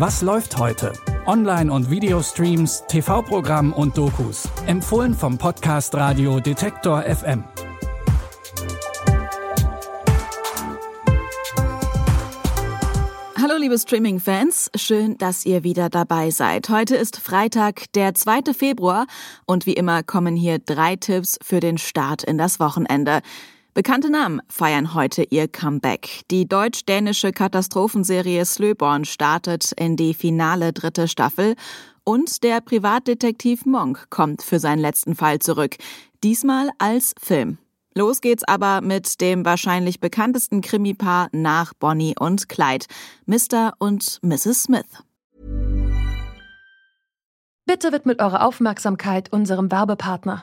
Was läuft heute? Online- und Videostreams, TV-Programm und Dokus. Empfohlen vom Podcast Radio Detektor FM. Hallo liebe Streaming-Fans, schön, dass ihr wieder dabei seid. Heute ist Freitag, der 2. Februar und wie immer kommen hier drei Tipps für den Start in das Wochenende. Bekannte Namen feiern heute ihr Comeback. Die deutsch-dänische Katastrophenserie Slöborn startet in die finale dritte Staffel und der Privatdetektiv Monk kommt für seinen letzten Fall zurück. Diesmal als Film. Los geht's aber mit dem wahrscheinlich bekanntesten Krimipaar nach Bonnie und Clyde, Mr. und Mrs. Smith. Bitte widmet eure Aufmerksamkeit unserem Werbepartner.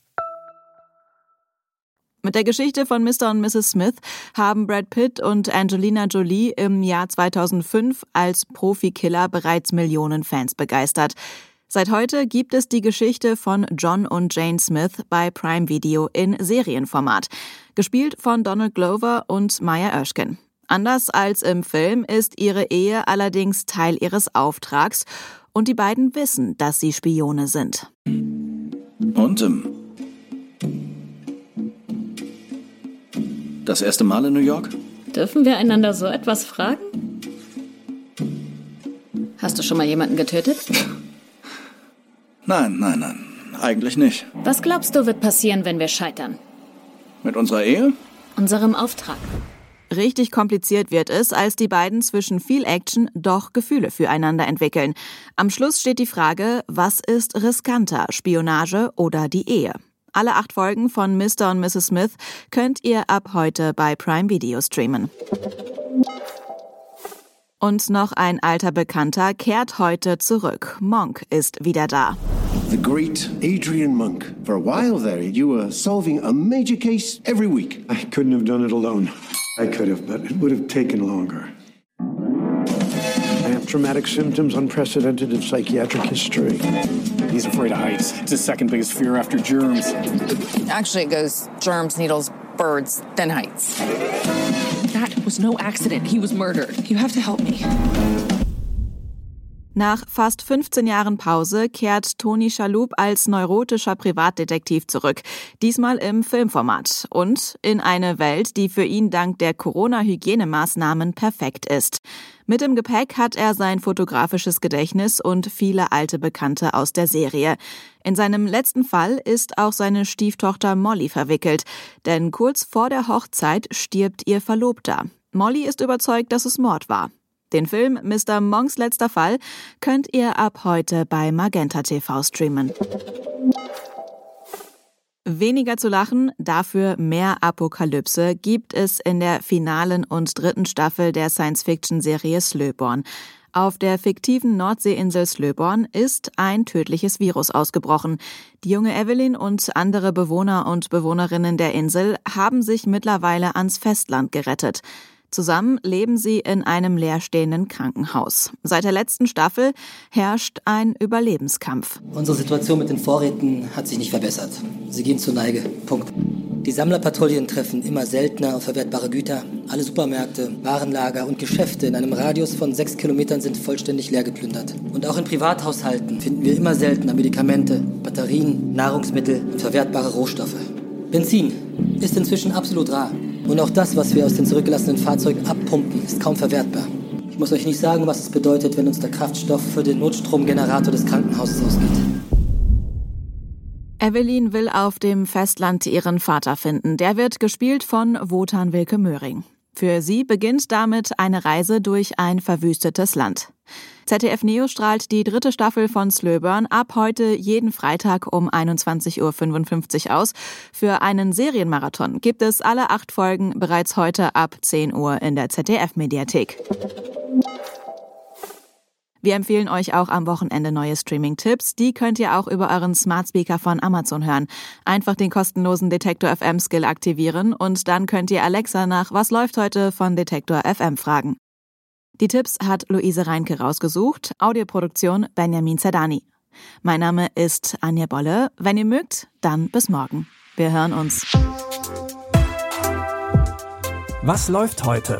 Mit der Geschichte von Mr. und Mrs. Smith haben Brad Pitt und Angelina Jolie im Jahr 2005 als Profikiller bereits Millionen Fans begeistert. Seit heute gibt es die Geschichte von John und Jane Smith bei Prime Video in Serienformat, gespielt von Donald Glover und Maya Erskine. Anders als im Film ist ihre Ehe allerdings Teil ihres Auftrags und die beiden wissen, dass sie Spione sind. Und ähm, Das erste Mal in New York? Dürfen wir einander so etwas fragen? Hast du schon mal jemanden getötet? Nein, nein, nein. Eigentlich nicht. Was glaubst du, wird passieren, wenn wir scheitern? Mit unserer Ehe? Unserem Auftrag. Richtig kompliziert wird es, als die beiden zwischen viel Action doch Gefühle füreinander entwickeln. Am Schluss steht die Frage, was ist riskanter, Spionage oder die Ehe? Alle acht Folgen von Mr. und Mrs. Smith könnt ihr ab heute bei Prime Video streamen. Und noch ein alter Bekannter kehrt heute zurück. Monk ist wieder da. The great Adrian Monk. For a while there, you were solving a major case every week. I couldn't have done it alone. I could have, but it would have taken longer. I have traumatic symptoms unprecedented in psychiatric history. He's afraid of heights. It's his second biggest fear after germs. Actually, it goes germs, needles, birds, then heights. That was no accident. He was murdered. You have to help me. Nach fast 15 Jahren Pause kehrt Toni Schalup als neurotischer Privatdetektiv zurück, diesmal im Filmformat und in eine Welt, die für ihn dank der Corona-Hygienemaßnahmen perfekt ist. Mit im Gepäck hat er sein fotografisches Gedächtnis und viele alte Bekannte aus der Serie. In seinem letzten Fall ist auch seine Stieftochter Molly verwickelt, denn kurz vor der Hochzeit stirbt ihr Verlobter. Molly ist überzeugt, dass es Mord war. Den Film Mr. Monks letzter Fall könnt ihr ab heute bei Magenta TV streamen. Weniger zu lachen, dafür mehr Apokalypse gibt es in der finalen und dritten Staffel der Science-Fiction-Serie Slöborn. Auf der fiktiven Nordseeinsel Slöborn ist ein tödliches Virus ausgebrochen. Die junge Evelyn und andere Bewohner und Bewohnerinnen der Insel haben sich mittlerweile ans Festland gerettet. Zusammen leben sie in einem leerstehenden Krankenhaus. Seit der letzten Staffel herrscht ein Überlebenskampf. Unsere Situation mit den Vorräten hat sich nicht verbessert. Sie gehen zur Neige. Punkt. Die Sammlerpatrouillen treffen immer seltener auf verwertbare Güter. Alle Supermärkte, Warenlager und Geschäfte in einem Radius von sechs Kilometern sind vollständig leer geplündert. Und auch in Privathaushalten finden wir immer seltener Medikamente, Batterien, Nahrungsmittel und verwertbare Rohstoffe. Benzin ist inzwischen absolut rar. Und auch das, was wir aus den zurückgelassenen Fahrzeugen abpumpen, ist kaum verwertbar. Ich muss euch nicht sagen, was es bedeutet, wenn uns der Kraftstoff für den Notstromgenerator des Krankenhauses ausgeht. Evelyn will auf dem Festland ihren Vater finden. Der wird gespielt von Wotan Wilke Möhring. Für sie beginnt damit eine Reise durch ein verwüstetes Land. ZDF Neo strahlt die dritte Staffel von Slöburn ab heute jeden Freitag um 21.55 Uhr aus. Für einen Serienmarathon gibt es alle acht Folgen bereits heute ab 10 Uhr in der ZDF-Mediathek. Wir empfehlen euch auch am Wochenende neue Streaming-Tipps. Die könnt ihr auch über euren Smart Speaker von Amazon hören. Einfach den kostenlosen Detektor FM Skill aktivieren und dann könnt ihr Alexa nach Was läuft heute von Detektor FM fragen. Die Tipps hat Luise Reinke rausgesucht. Audioproduktion Benjamin Zerdani. Mein Name ist Anja Bolle. Wenn ihr mögt, dann bis morgen. Wir hören uns. Was läuft heute?